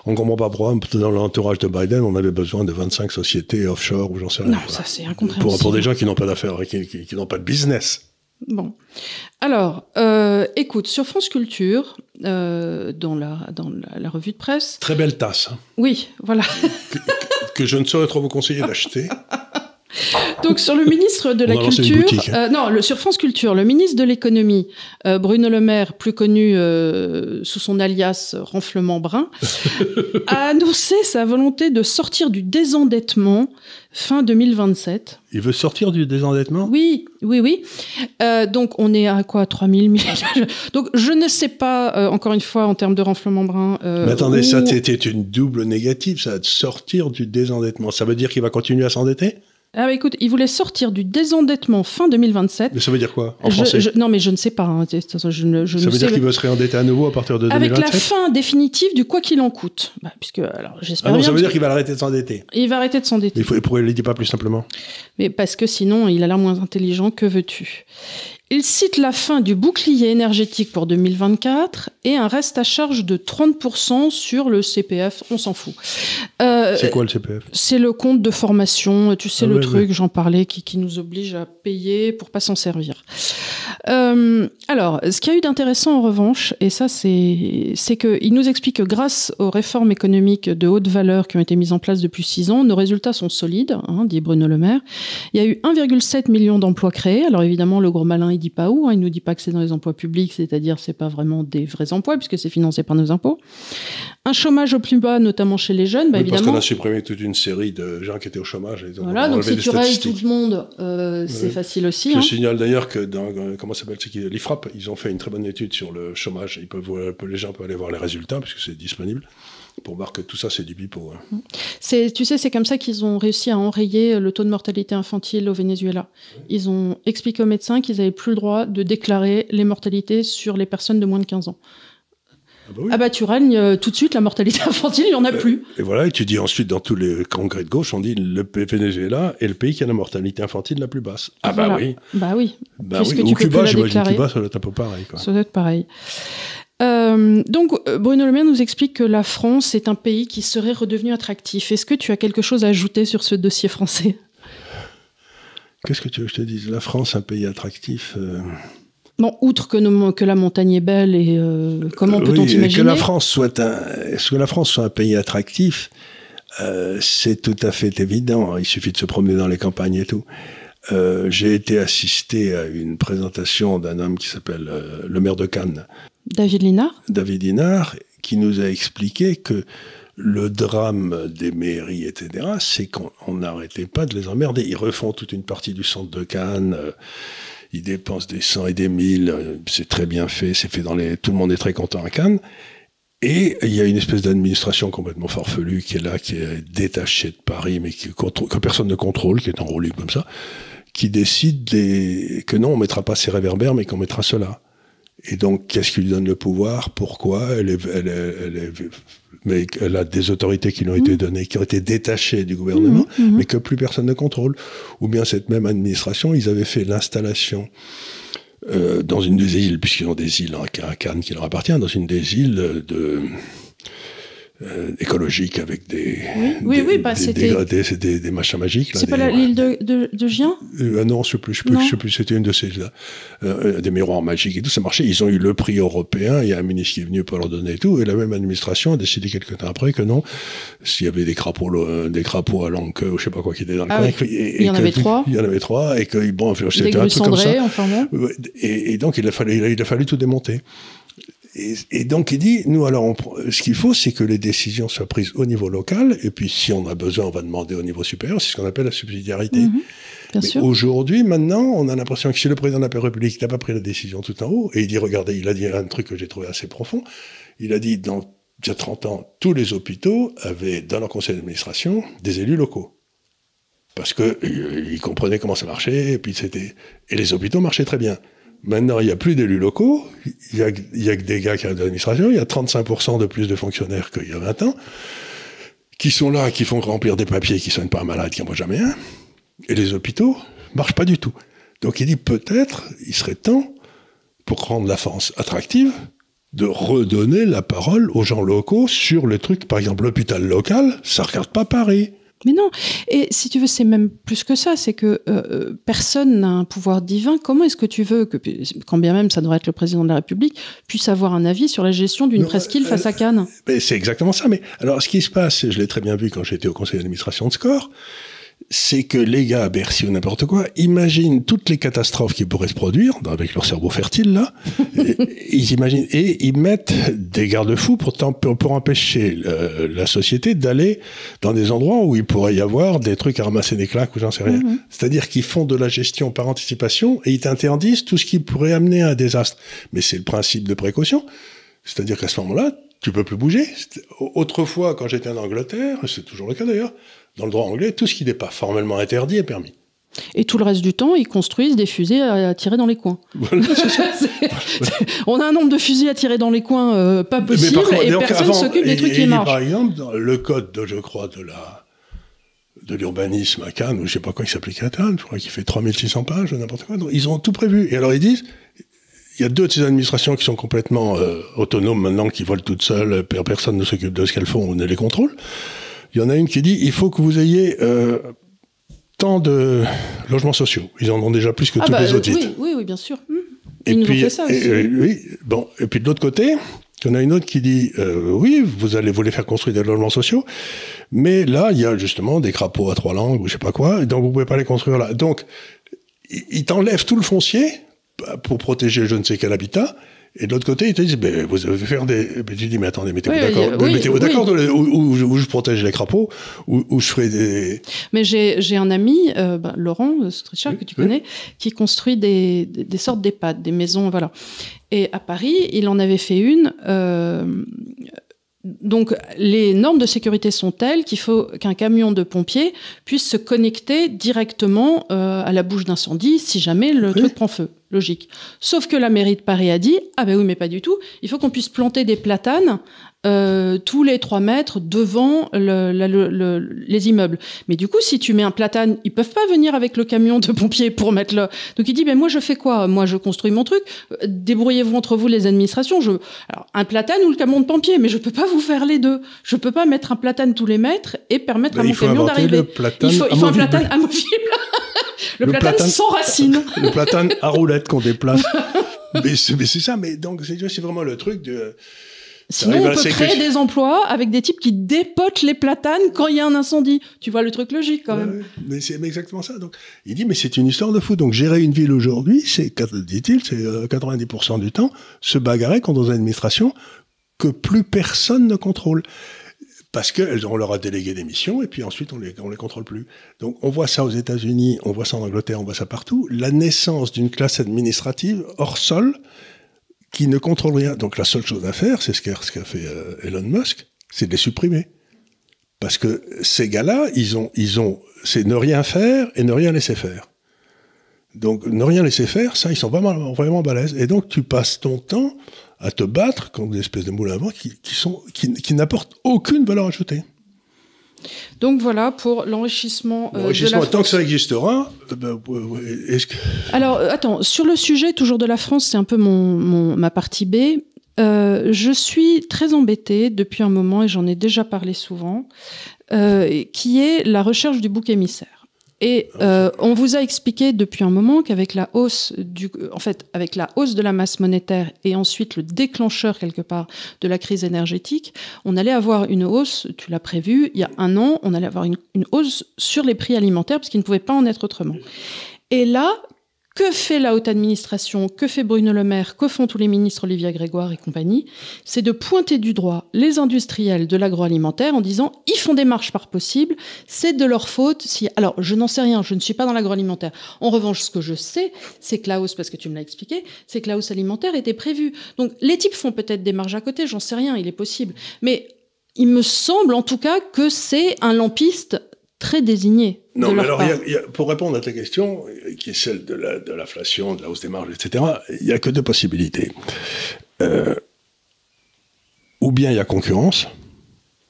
On comprend pas pourquoi, dans l'entourage de Biden, on avait besoin de 25 sociétés offshore ou j'en sais rien. Non, ça c'est incompréhensible. Pour, pour, des gens qui n'ont pas d'affaires, qui, qui n'ont pas de business. Bon. Alors, euh, écoute, sur France Culture, euh, dans, la, dans la, revue de presse. Très belle tasse. Hein. Oui, voilà. que, je ne saurais trop vous conseiller d'acheter. Donc sur le ministre de la Culture, euh, non, le, sur France Culture, le ministre de l'économie, Bruno Le Maire, plus connu sous son alias Renflement Brun, a annoncé sa volonté de sortir du désendettement fin 2027. Il veut sortir du désendettement? Oui, oui, oui. Euh, donc on est à quoi? 3000 milliards Donc je ne sais pas, euh, encore une fois, en termes de renflement brun. Euh, Mais attendez, ça c'était une double négative, ça, de sortir du désendettement. Ça veut dire qu'il va continuer à s'endetter? Ah bah écoute, il voulait sortir du désendettement fin 2027. Mais ça veut dire quoi en français Non mais je ne sais pas. Hein, je je ça veut dire qu'il veut se réendetter à nouveau à partir de 2027 Avec la fin définitive du quoi qu'il en coûte. Bah, puisque alors j'espère. Ah non, ça veut dire qu'il va arrêter de s'endetter. Il va arrêter de s'endetter. Mais pourquoi il ne le dit pas plus simplement Mais parce que sinon il a l'air moins intelligent. Que veux-tu? Il cite la fin du bouclier énergétique pour 2024 et un reste à charge de 30% sur le CPF, on s'en fout. Euh, c'est quoi le CPF C'est le compte de formation, tu sais ah le truc, j'en parlais, qui, qui, nous oblige à payer pour pas s'en servir. Euh, alors, ce qu'il y a eu d'intéressant en revanche, et ça c'est, c'est qu'il nous explique que grâce aux réformes économiques de haute valeur qui ont été mises en place depuis six ans, nos résultats sont solides, hein, dit Bruno Le Maire. Il y a eu 1,7 million d'emplois créés. Alors évidemment, le gros malin, il dit pas où. Hein. Il nous dit pas que c'est dans les emplois publics, c'est-à-dire c'est pas vraiment des vrais emplois puisque c'est financé par nos impôts. Un chômage au plus bas, notamment chez les jeunes, bah, évidemment. Parce qu'on a supprimé toute une série de gens qui étaient au chômage. voilà, donc si tu rayes tout le monde, euh, c'est facile aussi. Je hein. signale d'ailleurs que dans euh, comment s'appelle l'IFRAP, ils ont fait une très bonne étude sur le chômage. Ils peuvent, les gens peuvent aller voir les résultats puisque c'est disponible pour voir que tout ça, c'est du bipo. Hein. C'est, tu sais, c'est comme ça qu'ils ont réussi à enrayer le taux de mortalité infantile au Venezuela. Ils ont expliqué aux médecins qu'ils n'avaient plus le droit de déclarer les mortalités sur les personnes de moins de 15 ans. Ah bah, ah bah tu règnes euh, tout de suite la mortalité infantile, il n'y en a plus. Et voilà, et tu dis ensuite dans tous les congrès de gauche, on dit le Venezuela est le pays qui a la mortalité infantile la plus basse. Ah bah oui. Bah oui. Bah oui. Ou Cuba, j'imagine Cuba, ça doit être un peu pareil. Quoi. Ça doit être pareil. Euh, donc euh, Bruno Le Maire nous explique que la France est un pays qui serait redevenu attractif. Est-ce que tu as quelque chose à ajouter sur ce dossier français? Qu'est-ce que tu veux que je te dise? La France, un pays attractif euh, Bon, outre que, que, la montagne est belle et comment peut-on imaginer que la France soit un, que la France soit un pays attractif, c'est tout à fait évident. Il suffit de se promener dans les campagnes et tout. J'ai été assisté à une présentation d'un homme qui s'appelle le maire de Cannes, David Linard? David Linard, qui nous a expliqué que le drame des mairies, etc., c'est qu'on n'arrêtait pas de les emmerder. Ils refont toute une partie du centre de Cannes, euh, ils dépensent des cent et des mille, euh, c'est très bien fait, c'est fait dans les... Tout le monde est très content à Cannes. Et il y a une espèce d'administration complètement farfelue qui est là, qui est détachée de Paris, mais que personne ne contrôle, qui est enrôlée comme ça, qui décide que non, on mettra pas ces réverbères, mais qu'on mettra cela. Et donc, qu'est-ce qui lui donne le pouvoir? Pourquoi? Elle, est, elle, est, elle, est, mais elle a des autorités qui lui ont été données, qui ont été détachées du gouvernement, Mhm, mhm. mais que plus personne ne contrôle. Ou bien cette même administration, ils avaient fait l'installation euh, dans une des îles, puisqu'ils ont des îles à Cannes qui leur appartient, dans une des îles de euh, écologiques avec des Oui, des, oui, bah, des, c'était- des, des, machins magiques. là, C'est pas l'île de, de, de Gien? Euh, ah non, je je sais plus, Non. je sais plus, c'était une de ces là, euh, des miroirs magiques et tout, ça marchait. Ils ont eu le prix européen. Il y a un ministre qui est venu pour leur donner et tout, et la même administration a décidé quelques temps après que non, s'il y avait des crapauds, euh, des crapauds à langue ou je sais pas quoi qui étaient dans le Ah coin, oui. et que- et- Il y en que- avait trois. Il y en avait trois, et que bon, c'était un truc comme ça. enfin. Ouais, Et, et donc, il a, fallu, il a fallu tout démonter. Et, et donc, il dit, nous, alors, on ce qu'il faut, c'est que les décisions soient prises au niveau local, et puis, si on a besoin, on va demander au niveau supérieur. C'est ce qu'on appelle la subsidiarité. Bien Mais aujourd'hui, maintenant, on a l'impression que si le président de la République n'a pas pris la décision tout en haut, et il dit, regardez, il a dit un truc que j'ai trouvé assez profond, il a dit, dans, il y a 30 ans, tous les hôpitaux avaient, dans leur conseil d'administration, des élus locaux. Parce que euh, ils comprenaient comment ça marchait, et puis c'était, et les hôpitaux marchaient très bien. Maintenant, il n'y a plus d'élus locaux, il y a, que des gars qui arrivent de l'administration, il y a 35% de plus de fonctionnaires qu'il y a 20 ans, qui sont là, qui font remplir des papiers, qui soignent pas un malade, qui n'en voient jamais un. Et les hôpitaux marchent pas du tout. Donc il dit peut-être, il serait temps, pour rendre la France attractive, de redonner la parole aux gens locaux sur les trucs. Par exemple, l'hôpital local, ça regarde pas Paris. Mais non, et si tu veux, c'est même plus que ça, c'est que euh, personne n'a un pouvoir divin. Comment est-ce que tu veux que, quand bien même ça devrait être le président de la République, puisse avoir un avis sur la gestion d'une presqu'île euh, face à Cannes? c'est exactement ça. Mais alors, ce qui se passe, je l'ai très bien vu quand j'étais au conseil d'administration de Score, c'est que les gars à Bercy ou n'importe quoi imaginent toutes les catastrophes qui pourraient se produire avec leur cerveau fertile là. et, ils imaginent et ils mettent des garde-fous pour, pour, empêcher euh, la société d'aller dans des endroits où il pourrait y avoir des trucs à ramasser des claques ou j'en sais rien. Mhm. C'est-à-dire qu'ils font de la gestion par anticipation et ils t'interdisent tout ce qui pourrait amener à un désastre. Mais c'est le principe de précaution. C'est-à-dire qu'à ce moment-là, tu peux plus bouger. Autrefois, quand j'étais en Angleterre, c'est toujours le cas d'ailleurs, dans le droit anglais, tout ce qui n'est pas formellement interdit est permis. Et tout le reste du temps, ils construisent des fusées à, à tirer dans les coins. Voilà, On a un nombre de fusils à tirer dans les coins euh, pas possible contre, et personne avant, s'occupe des trucs et qui marchent. Par exemple, dans le code, de, je crois, de la de l'urbanisme à Cannes, ou je sais pas quoi il s'applique à Cannes, je crois qu'il fait 3600 pages, n'importe quoi. Donc, ils ont tout prévu. Et alors ils disent, il y a deux de ces administrations qui sont complètement euh, autonomes maintenant, qui volent toutes seules, per- personne ne s'occupe de ce qu'elles font ou ne les contrôle. Il y en a une qui dit, il faut que vous ayez euh, tant de logements sociaux. Ils en ont déjà plus que Ah tous bah, les autres oui, oui, oui, bien sûr. Hmm. Et Ils nous ont puis, fait ça et- aussi. et- oui, bon, et puis de l'autre côté, il y en a une autre qui dit euh, oui, vous allez voulez faire construire des logements sociaux, mais là, il y a justement des crapauds à trois langues ou je sais pas quoi, donc vous pouvez pas les construire là. Donc, ils t'enlèvent tout le foncier bah, pour protéger je ne sais quel habitat. Et de l'autre côté, ils te disent, ben, vous allez faire des... Ben, tu dis, mais attendez, mettez-vous Oui, d'accord, oui, mettez-vous oui. d'accord où je- protège les crapauds, où, où je ferai des... Mais j'ai j'ai un ami, euh, bah, Laurent Strichard, que tu connais, qui construit des, des, des sortes d'EHPAD, des maisons, voilà. Et à Paris, il en avait fait une. euh, donc, les normes de sécurité sont telles qu'il faut qu'un camion de pompiers puisse se connecter directement euh, à la bouche d'incendie si jamais le truc prend feu. Logique. Sauf que la mairie de Paris a dit Ah ben oui, mais pas du tout. Il faut qu'on puisse planter des platanes euh, tous les 3 mètres devant le- la- le- le- les immeubles. Mais du coup, si tu mets un platane, ils peuvent pas venir avec le camion de pompiers pour mettre le. Donc il dit, mais moi je fais quoi? Moi je construis mon truc. Euh, Débrouillez-vous entre vous les administrations. Je... Alors un platane ou le camion de pompiers, mais je peux pas vous faire les deux. Je peux pas mettre un platane tous les mètres et permettre à Ben, mon camion d'arriver. Il faut, il faut un platane amovible. le, Le platane, platane- sans racines. le platane à roulette qu'on déplace. mais c'est ça, mais donc c'est vraiment le truc de... Sinon, on peut créer des emplois avec des types qui dépotent les platanes quand il y a un incendie. Tu vois le truc logique quand même. mais c'est exactement ça. Donc, il dit, mais c'est une histoire de fou. Donc, gérer une ville aujourd'hui, c'est, dit-il, c'est euh, 90% du temps se bagarrer contre des administrations que plus personne ne contrôle. Parce qu'on leur a délégué des missions et puis ensuite on les, on les contrôle plus. Donc on voit ça aux États-Unis, on voit ça en Angleterre, on voit ça partout. La naissance d'une classe administrative hors sol qui ne contrôle rien. Donc la seule chose à faire, c'est ce qu'a fait euh, Elon Musk, c'est de les supprimer. Parce que ces gars-là, ils ont, ils ont, c'est ne rien faire et ne rien laisser faire. Donc, ne rien laisser faire, ça, ils sont vraiment, vraiment balèzes. Et donc, tu passes ton temps à te battre contre des espèces de moulins à vent qui, qui, qui n'apportent aucune valeur ajoutée. Donc voilà pour l'enrichissement. Euh, l'enrichissement, tant que ça existera. Euh, ben, est-ce que... Alors attends, sur le sujet toujours de la France, c'est un peu mon, mon, ma partie B. Euh, je suis très embêtée depuis un moment, et j'en ai déjà parlé souvent, euh, qui est la recherche du bouc émissaire. Et euh, on vous a expliqué depuis un moment qu'avec la hausse en fait, avec la hausse de la masse monétaire et ensuite le déclencheur quelque part de la crise énergétique, on allait avoir une hausse. Tu l'as prévu il y a un an, on allait avoir une, une hausse sur les prix alimentaires parce qu'il ne pouvait pas en être autrement. Et là, que fait la haute administration? Que fait Bruno Le Maire? Que font tous les ministres Olivier Grégoire et compagnie? C'est de pointer du droit les industriels de l'agroalimentaire en disant ils font des marches par possible, c'est de leur faute. Si alors je n'en sais rien, je ne suis pas dans l'agroalimentaire. En revanche, ce que je sais, c'est que la hausse, parce que tu me l'as expliqué, c'est que la hausse alimentaire était prévue. Donc les types font peut-être des marges à côté, j'en sais rien, il est possible. Mais il me semble en tout cas que c'est un lampiste très désigné. Non, mais alors, pour répondre à ta question, qui est celle de l'inflation, de, la hausse des marges, etc., il n'y a que deux possibilités. Euh, ou bien il y a concurrence,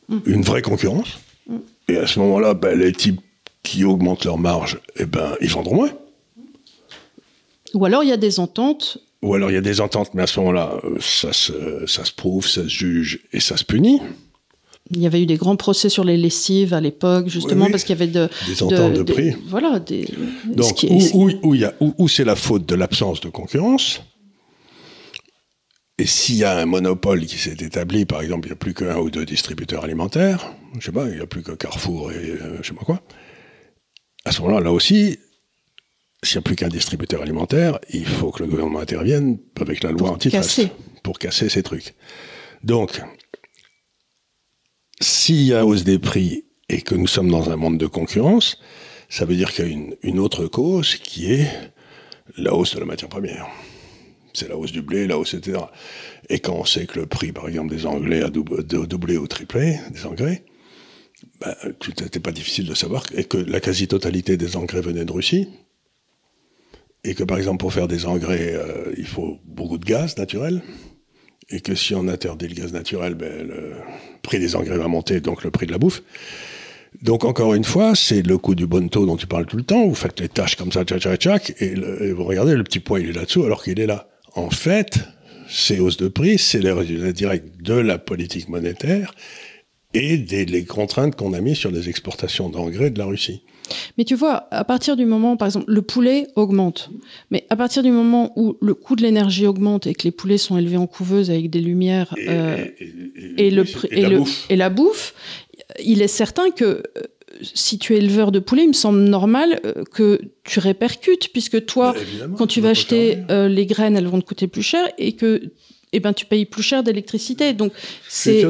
mm. une vraie concurrence, mm. et à ce moment-là, ben, les types qui augmentent leurs marges, eh ben, ils vendront moins. Ou alors il y a des ententes. Ou alors il y a des ententes, mais à ce moment-là, euh, ça se, ça se prouve, ça se juge et ça se punit. Il y avait eu des grands procès sur les lessives à l'époque, justement, parce qu'il y avait de, des ententes de, prix. voilà. Des, Donc, où, où, où, où c'est la faute de l'absence de concurrence, et s'il y a un monopole qui s'est établi, par exemple, il n'y a plus qu'un ou deux distributeurs alimentaires, je sais pas, il n'y a plus que Carrefour et euh, je sais pas quoi, à ce moment-là, là aussi, s'il n'y a plus qu'un distributeur alimentaire, il faut que le gouvernement intervienne avec la loi antitrust pour casser ces trucs. Donc, s'il y a hausse des prix et que nous sommes dans un monde de concurrence, ça veut dire qu'il y a une, autre cause qui est la hausse de la matière première. C'est la hausse du blé, la hausse, etc. Et quand on sait que le prix, par exemple, des engrais a doublé, ou triplé, des engrais, ben, c'était pas difficile de savoir, et que la quasi-totalité des engrais venait de Russie, et que par exemple pour faire des engrais, euh, il faut beaucoup de gaz naturel, et que si on interdit le gaz naturel, ben, le prix des engrais va monter, donc le prix de la bouffe. Donc encore une fois, c'est le coût du bon taux dont tu parles tout le temps. Vous faites les tâches comme ça, tchac, tchac, tchac, et, vous regardez, le petit point, il est là-dessous alors qu'il est là. En fait, ces hausses de prix, c'est les résultats directs de la politique monétaire et des les contraintes qu'on a mises sur les exportations d'engrais de la Russie. Mais tu vois, à partir du moment, par exemple, le poulet augmente. Mais à partir du moment où le coût de l'énergie augmente et que les poulets sont élevés en couveuse avec des lumières et, euh, la et la bouffe, il est certain que euh, si tu es éleveur de poulet, il me semble normal euh, que tu répercutes, puisque toi, quand tu vas acheter les graines, elles vont te coûter plus cher et que eh ben, tu payes plus cher d'électricité. Donc, c'est.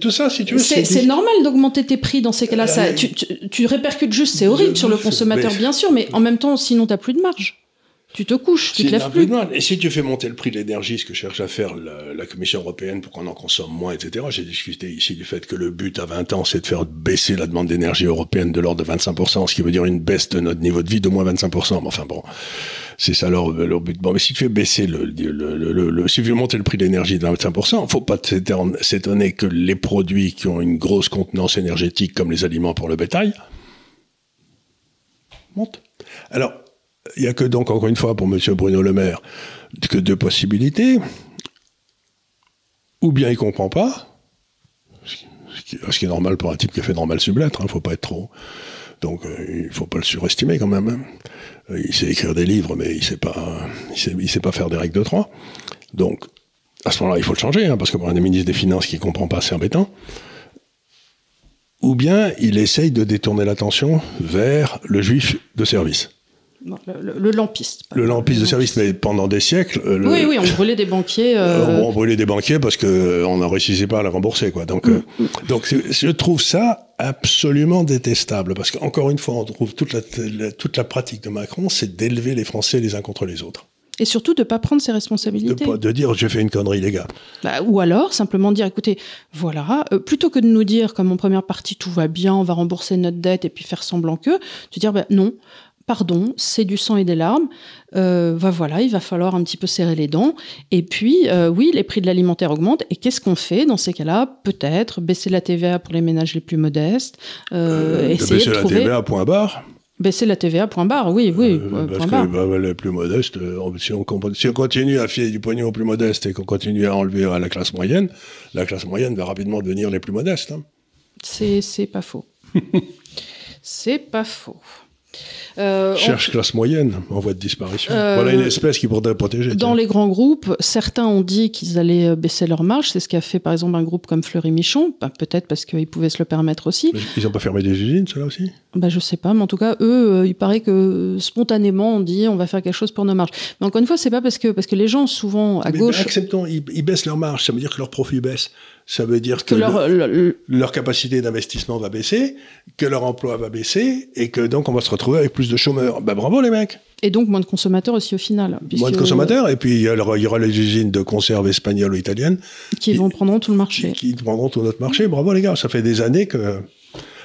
Tout ça, si tu veux. C'est normal d'augmenter tes prix dans ces cas-là. Ça, tu, tu, répercutes juste, c'est horrible sur le consommateur, bien sûr, mais en même temps, sinon, tu n'as plus de marge. Tu te couches, tu te lèves plus. Et si tu fais monter le prix de l'énergie, ce que cherche à faire la, Commission européenne pour qu'on en consomme moins, etc., j'ai discuté ici du fait que le but à 20 ans, c'est de faire baisser la demande d'énergie européenne de l'ordre de 25%, ce qui veut dire une baisse de notre niveau de vie de moins 25%. Mais enfin bon, c'est ça leur, leur, but. Bon, mais si tu fais baisser le, le, le, le si tu veux monter le prix de l'énergie de 25%, faut pas s'étonner que les produits qui ont une grosse contenance énergétique, comme les aliments pour le bétail, montent. Alors, il n'y a que donc, encore une fois, pour M. Bruno Le Maire, que deux possibilités. Ou bien il ne comprend pas, ce qui, est normal pour un type qui a fait normal sublettre, il hein, ne faut pas être trop. Donc euh, il ne faut pas le surestimer quand même. Hein. Euh, il sait écrire des livres, mais il ne sait, pas, il sait, pas faire des règles de trois. Donc à ce moment-là, il faut le changer, hein, parce que pour un ministre des Finances qui ne comprend pas, c'est embêtant. Ou bien il essaye de détourner l'attention vers le juif de service le, lampiste. Le lampiste de service, mais pendant des siècles. Euh, oui, oui, on brûlait des banquiers. Euh, euh, on brûlait des banquiers parce qu'on ne réussissait pas à les rembourser. Quoi. Donc, mm, mm. donc je trouve ça absolument détestable parce qu'encore une fois, on trouve toute la, toute la pratique de Macron, c'est d'élever les Français les uns contre les autres. Et surtout de ne pas prendre ses responsabilités. De, de dire j'ai fait une connerie, les gars. Bah, ou alors simplement dire écoutez, voilà, plutôt que de nous dire comme en première partie tout va bien, on va rembourser notre dette et puis faire semblant que, de dire bah, non, pardon, c'est du sang et des larmes. Euh, bah voilà, il va falloir un petit peu serrer les dents. Et puis, euh, oui, les prix de l'alimentaire augmentent. Et qu'est-ce qu'on fait dans ces cas-là? Peut-être baisser la TVA pour les ménages les plus modestes. Euh, essayer baisser de trouver... la TVA, point barre Baisser la TVA, point barre, oui, oui. parce que bah, les plus modestes, si on, si on continue à filer du pognon aux plus modestes et qu'on continue à enlever à la classe moyenne, la classe moyenne va rapidement devenir les plus modestes. Hein. C'est pas faux. C'est pas faux. Euh, Cherche classe moyenne en voie de disparition. Euh, voilà une espèce qui pourrait protéger. Dans les grands groupes, certains ont dit qu'ils allaient euh, baisser leur marge. C'est ce qu'a fait par exemple un groupe comme Fleury Michon. Bah, peut-être parce qu'ils pouvaient se le permettre aussi. ils n'ont pas fermé des usines, cela aussi? Bah, Je sais pas, mais en tout cas, eux, il paraît que spontanément, on dit on va faire quelque chose pour nos marges. Mais encore une fois, c'est pas parce que, parce que les gens, souvent à gauche. acceptons, ils, ils baissent leur marge, ça veut dire que leur profit baisse ça veut dire que, leur, capacité d'investissement va baisser, que leur emploi va baisser, et que donc on va se retrouver avec plus de chômeurs. Ben bravo les mecs Et donc moins de consommateurs aussi au final. Moins de consommateurs, et puis il y, aura, les usines de conserve espagnoles ou italiennes. Qui, vont prendre tout le marché. Qui, prendront tout notre marché. Bravo les gars, ça fait des années que...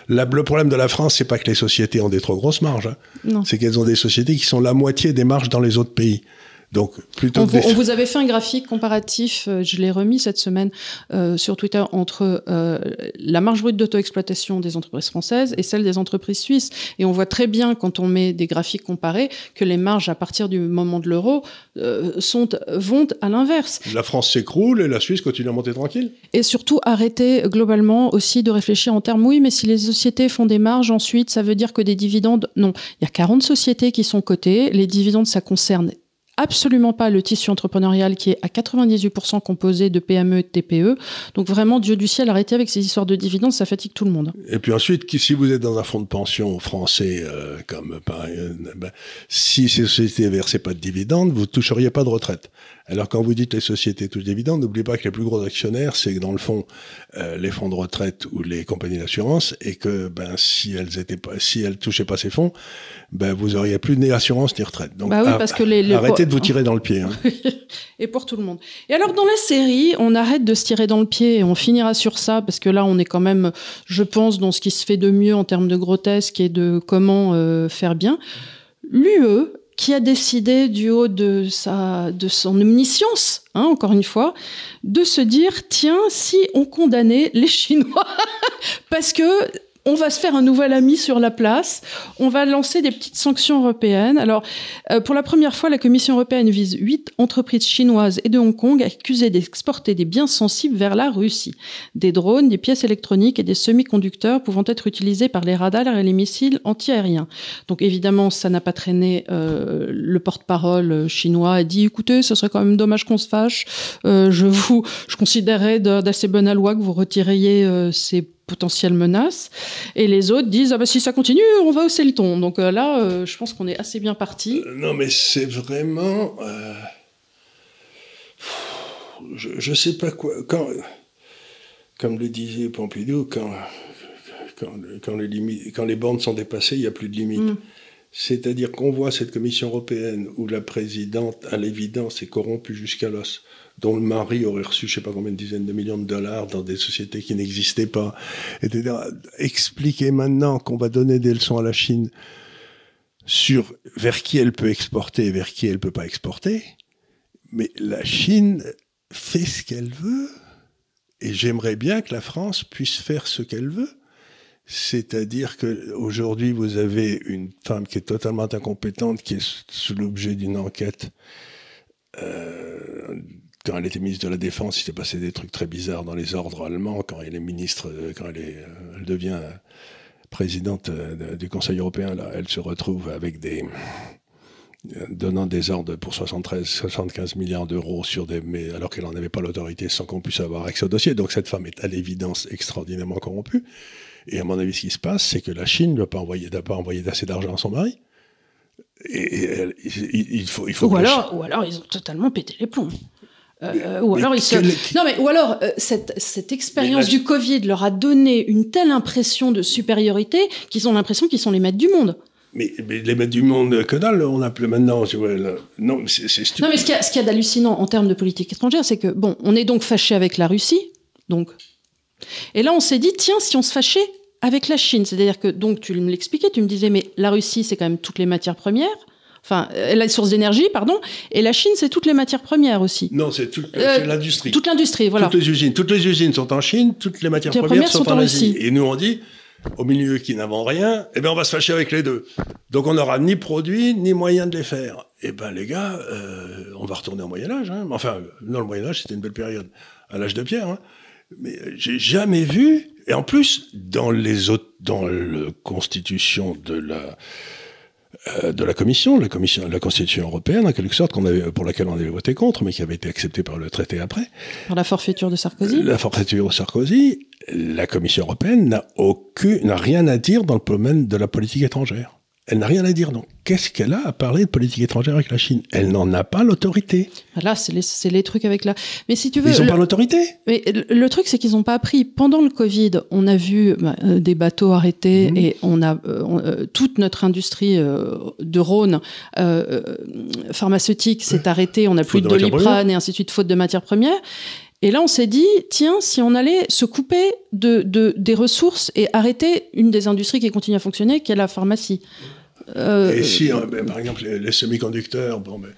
le problème de la France, c'est pas que les sociétés ont des trop grosses marges, hein. c'est qu'elles ont des sociétés qui sont la moitié des marges dans les autres pays. Donc, plutôt on, vous, avait fait un graphique comparatif, euh, je l'ai remis cette semaine euh, sur Twitter, entre euh, la marge brute d'auto-exploitation des entreprises françaises et celle des entreprises suisses. Et on voit très bien, quand on met des graphiques comparés, que les marges à partir du moment de l'euro sont vont à l'inverse. La France s'écroule et la Suisse continue à monter tranquille. Et surtout, arrêter globalement aussi de réfléchir en termes, oui, mais si les sociétés font des marges, ensuite, ça veut dire que des dividendes... Non, il y a 40 sociétés qui sont cotées. Les dividendes, ça concerne absolument pas le tissu entrepreneurial qui est à 98% composé de PME et de TPE. Donc vraiment, Dieu du ciel, arrêtez avec ces histoires de dividendes, ça fatigue tout le monde. Et puis ensuite, si vous êtes dans un fonds de pension français, euh, comme euh, ben, si ces sociétés versaient pas de dividendes, vous toucheriez pas de retraite. Alors quand vous dites les sociétés touchent des dividendes, n'oubliez pas que les plus gros actionnaires, c'est dans le fond euh, les fonds de retraite ou les compagnies d'assurance, et que ben si elles étaient pas, si elles touchaient pas ces fonds, ben vous auriez plus ni assurance ni retraite. Donc bah oui, parce que les, arrêtez de vous tirer dans le pied. Hein. et pour tout le monde. Et alors dans la série, on arrête de se tirer dans le pied et on finira sur ça parce que là on est quand même, je pense, dans ce qui se fait de mieux en termes de grotesque et de comment euh, faire bien. L'UE qui a décidé du haut de sa de son omniscience, hein, encore une fois, de se dire tiens si on condamnait les Chinois parce que on va se faire un nouvel ami sur la place, on va lancer des petites sanctions européennes. Alors, euh, pour la première fois, la Commission européenne vise huit entreprises chinoises et de Hong Kong accusées d'exporter des biens sensibles vers la Russie. Des drones, des pièces électroniques et des semi-conducteurs pouvant être utilisés par les radars et les missiles antiaériens. Donc évidemment, ça n'a pas traîné. Euh, le porte-parole chinois a dit, écoutez, ce serait quand même dommage qu'on se fâche. Euh, je vous, je considérais d'assez bonne loi que vous retiriez ces potentielles menaces. Et les autres disent ah bah, si ça continue, on va hausser le ton. Donc euh, là, euh, je pense qu'on est assez bien parti. Euh, non, mais c'est vraiment. Je ne sais pas quoi. Quand, comme le disait Pompidou, quand, quand, les, limites, quand les bornes sont dépassées, il n'y a plus de limites. Mm. C'est-à-dire qu'on voit cette Commission européenne où la présidente, à l'évidence, est corrompue jusqu'à l'os dont le mari aurait reçu je sais pas combien de dizaines de millions de dollars dans des sociétés qui n'existaient pas, etc. Expliquer maintenant qu'on va donner des leçons à la Chine sur vers qui elle peut exporter et vers qui elle peut pas exporter, mais la Chine fait ce qu'elle veut, et j'aimerais bien que la France puisse faire ce qu'elle veut. C'est-à-dire que aujourd'hui, vous avez une femme qui est totalement incompétente, qui est sous l'objet d'une enquête euh, quand elle était ministre de la Défense, il s'est passé des trucs très bizarres dans les ordres allemands. Quand elle est ministre, euh, euh, elle devient présidente du Conseil européen, elle se retrouve avec des donnant des ordres pour 73, 75 milliards d'euros sur des, mais alors qu'elle n'en avait pas l'autorité sans qu'on puisse avoir accès au dossier. Donc cette femme est à l'évidence extraordinairement corrompue. Et à mon avis, ce qui se passe, c'est que la Chine ne doit pas envoyer, pas envoyer assez d'argent à son mari. Et, il, faut, il faut ou, alors, ou alors ils ont totalement pété les plombs. Euh, ou, alors non, mais, ou alors euh, cette, cette expérience du Covid leur a donné une telle impression de supériorité qu'ils ont l'impression qu'ils sont les maîtres du monde. Mais, les maîtres du monde, que dalle, on appelle maintenant. non, c'est stupide. Non, mais ce qu'il y a, a d'hallucinant en termes de politique étrangère, c'est que, bon, on est donc fâché avec la Russie, donc. Et là, on s'est dit, tiens, si on se fâchait avec la Chine. C'est-à-dire que, donc, tu me l'expliquais, tu me disais, mais la Russie, c'est quand même toutes les matières premières. Enfin, euh, la source d'énergie, pardon. Et la Chine, c'est toutes les matières premières aussi. Non, c'est toute euh, l'industrie. Toute l'industrie, voilà. Toutes les usines. Toutes les usines sont en Chine, toutes les matières premières, sont, en Asie. Et nous, on dit, au milieu qui n'avons rien, eh ben on va se fâcher avec les deux. Donc on n'aura ni produit ni moyen de les faire. Eh ben les gars, euh, on va retourner au Moyen Âge. Hein. Enfin, dans le Moyen Âge, c'était une belle période, à l'âge de pierre. Hein. Mais j'ai jamais vu. Et en plus, dans les autres, dans la constitution de la euh, de la Commission, la Commission, la Constitution européenne, en quelque sorte, qu'on avait, pour laquelle on avait voté contre, mais qui avait été acceptée par le traité après. Par la forfaiture de Sarkozy. La forfaiture de Sarkozy, la Commission européenne n'a aucune, n'a rien à dire dans le domaine de la politique étrangère. Elle n'a rien à dire. Donc, qu'est-ce qu'elle a à parler de politique étrangère avec la Chine? Elle n'en a pas l'autorité. Là, c'est les, les, trucs avec la. Mais si tu veux. Ils n'ont pas l'autorité. Mais le, truc, c'est qu'ils n'ont pas appris. Pendant le Covid, on a vu bah, euh, des bateaux arrêtés mhm. et on a euh, euh, toute notre industrie de Rhône pharmaceutique s'est arrêtée. On n'a plus de doliprane et ainsi de suite, faute de matières premières. Et là, on s'est dit, tiens, si on allait se couper de, des ressources et arrêter une des industries qui continue à fonctionner, qui est la pharmacie. Euh, et si, hein, par exemple, les, semi-conducteurs, bon, ben,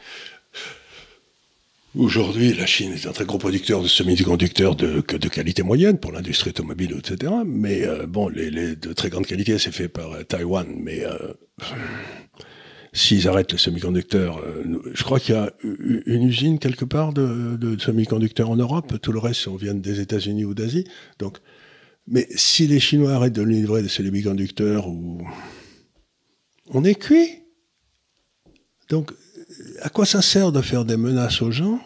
Aujourd'hui, la Chine est un très gros producteur de semi-conducteurs de, qualité moyenne pour l'industrie automobile, etc. Mais euh, bon, les, de très grande qualité, c'est fait par euh, Taïwan. Mais s'ils arrêtent les semi-conducteurs, euh, je crois qu'il y a une usine quelque part de, de semi-conducteurs en Europe, tout le reste, on vient des États-Unis ou d'Asie. Donc, mais si les Chinois arrêtent de livrer des semi-conducteurs, ou... on est cuit. Donc, à quoi ça sert de faire des menaces aux gens?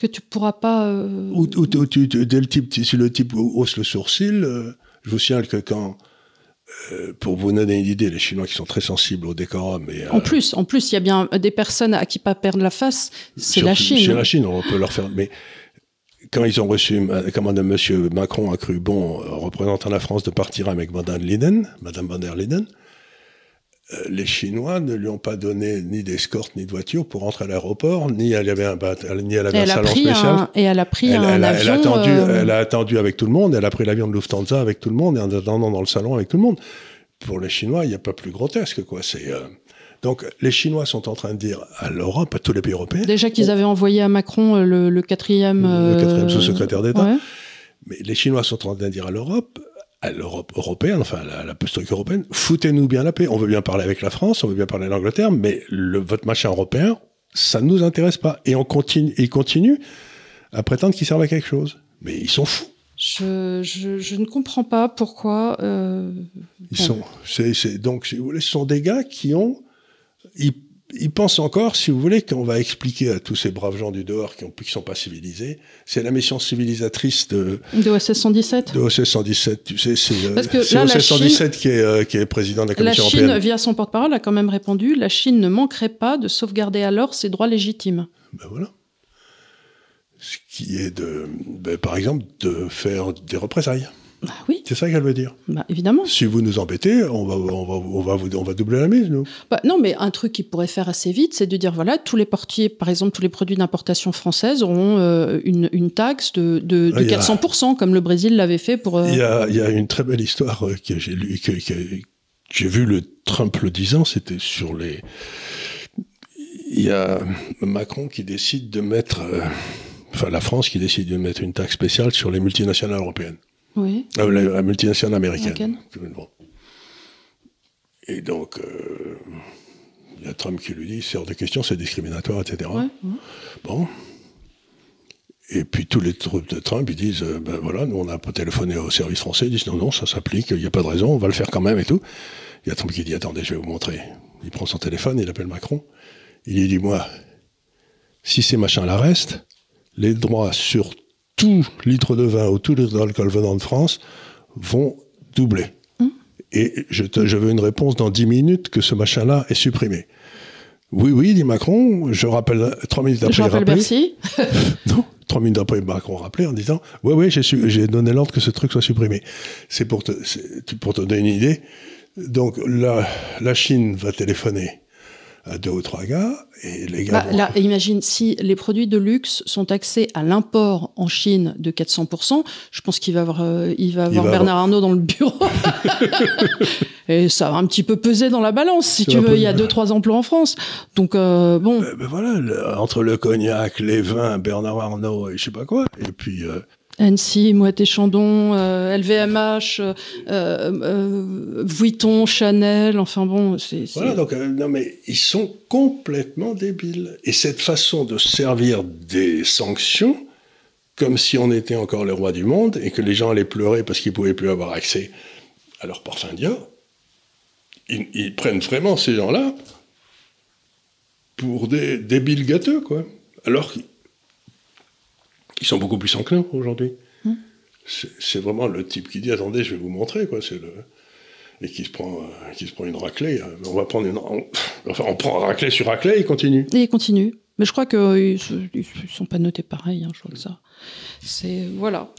Que tu pourras pas. Euh... Ou, dès le type, si le type hausse le sourcil, euh, je vous signale que quand euh, pour vous donner une idée, les Chinois qui sont très sensibles au décorum. Et, en plus, en plus, il y a bien des personnes à qui pas perdre la face, c'est la Chine. C'est la Chine, on peut leur faire. Mais quand ils ont reçu, comment M. Macron a cru bon, euh, représentant la France, de partir avec Madame Liden, Madame van der euh, les Chinois ne lui ont pas donné ni d'escorte ni de voiture pour rentrer à l'aéroport, ni elle avait un, ni elle avait un salon spécial. et elle a pris un avion. Elle a, attendu, euh, elle a attendu avec tout le monde. Elle a pris l'avion de Lufthansa avec tout le monde et en attendant dans le salon avec tout le monde. Pour les Chinois, il n'y a pas plus grotesque, quoi. C'est euh, donc les Chinois sont en train de dire à l'Europe, à tous les pays européens. Déjà qu'ils avaient envoyé à Macron le, quatrième. Le quatrième sous-secrétaire d'État. Mais les Chinois sont en train de dire à l'Europe, à l'Europe européenne, enfin la, la structure européenne, foutez-nous bien la paix. On veut bien parler avec la France, on veut bien parler avec l'Angleterre, mais le, votre machin européen, ça ne nous intéresse pas. Et on continue, ils continuent à prétendre qu'ils servent à quelque chose. Mais ils sont fous. Je, je, je ne comprends pas pourquoi. Euh, ils sont, c'est, donc, si vous voulez, ce sont des gars qui ont, ils il pense encore, si vous voulez, qu'on va expliquer à tous ces braves gens du dehors qui ne sont pas civilisés, c'est la mission civilisatrice de... De OSS 117 De OSS 117, tu sais, c'est euh, OSS 117 qui, est, euh, qui est président de la Commission européenne. La Chine, via son porte-parole, a quand même répondu, la Chine ne manquerait pas de sauvegarder alors ses droits légitimes. Ben voilà. Ce qui est de, ben, par exemple, de faire des représailles. Bah oui. C'est ça qu'elle veut dire. Bah, évidemment. Si vous nous embêtez, on va, on va, on va, on va doubler la mise, nous. Bah, non, mais un truc qu'il pourrait faire assez vite, c'est de dire voilà, tous les portiers, par exemple, tous les produits d'importation française auront euh, une, une, taxe de, de, de 400%, ah, comme le Brésil l'avait fait pour. Euh, il, y a, il, y a, une très belle histoire euh, que j'ai lu, que, que j'ai vu le Trump le disant, c'était sur les. Il y a Macron qui décide de mettre. enfin, la France qui décide de mettre une taxe spéciale sur les multinationales européennes. Oui. Ah, la, multinationale américaine. Et donc, euh, il y a Trump qui lui dit c'est hors de question, c'est discriminatoire, etc. Bon. Et puis tous les troupes de Trump, ils disent euh, ben voilà, nous on a pas téléphoné au service français, ils disent non, non, ça s'applique, il n'y a pas de raison, on va le faire quand même et tout. Il y a Trump qui dit attendez, je vais vous montrer. Il prend son téléphone, il appelle Macron, il lui dit moi, si ces machins-là restent, les droits sur tout litre de vin ou tout litre d'alcool venant de France vont doubler. Hum. Et je, je, veux une réponse dans 10 minutes que ce machin-là est supprimé. Oui, oui, dit Macron. Je rappelle, trois minutes après, il rappelle Bercy. non, trois minutes après, Macron rappelait en disant Oui, oui, j'ai donné l'ordre que ce truc soit supprimé. C'est pour te, pour te donner une idée. Donc, la, la Chine va téléphoner à deux ou trois gars. Et les gars. Bah, vont- là, imagine, si les produits de luxe sont taxés à l'import en Chine de 400%, je pense qu'il va avoir, euh, il va avoir va Bernard Arnault dans le bureau. Et ça va un petit peu peser dans la balance, si Ça tu veux. Il y a deux, trois emplois en France. Donc, euh, bon. Ben, ben voilà, le- entre le cognac, les vins, Bernard Arnault et je sais pas quoi. Et puis, euh, Annecy, Moët et Chandon, euh, LVMH, euh, euh, Vuitton, Chanel, enfin bon, c'est... voilà, donc, euh, non, mais ils sont complètement débiles. Et cette façon de servir des sanctions, comme si on était encore les rois du monde et que les gens allaient pleurer parce qu'ils pouvaient plus avoir accès à leur parfum Dior, ils, ils prennent vraiment ces gens-là pour des débiles gâteux, quoi. Alors ils sont beaucoup plus enclins aujourd'hui. C'est c'est vraiment le type qui dit attendez, je vais vous montrer, quoi. C'est le et qui se prend, euh, qui se prend une raclée. euh, On va prendre une, enfin, on prend raclée sur raclée, il continue. Et ils continuent. Mais je crois qu'ils ne sont pas notés pareil, hein, je crois que ça. C'est. Voilà.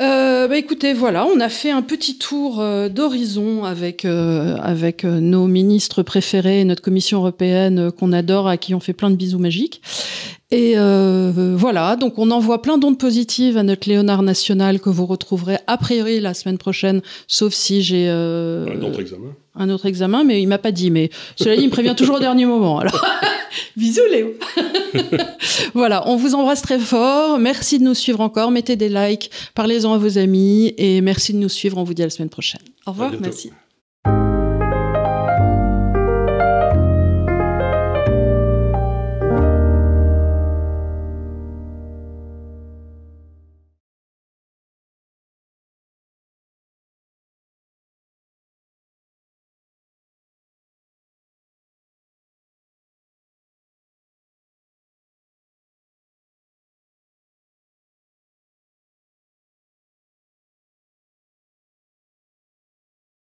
Euh, bah écoutez, voilà, on a fait un petit tour euh, d'horizon avec, euh, avec euh, nos ministres préférés, notre commission européenne euh, qu'on adore, à qui on fait plein de bisous magiques. Et euh, voilà, donc on envoie plein d'ondes positives à notre Léonard national que vous retrouverez a priori la semaine prochaine, sauf si j'ai euh, Un autre examen. un autre examen, mais il m'a pas dit. Mais cela dit, il me prévient toujours au dernier moment. Alors, bisous Léo. voilà, on vous embrasse très fort. Merci de nous suivre encore. Mettez des likes, parlez-en à vos amis et merci de nous suivre. On vous dit à la semaine prochaine. Au revoir, merci.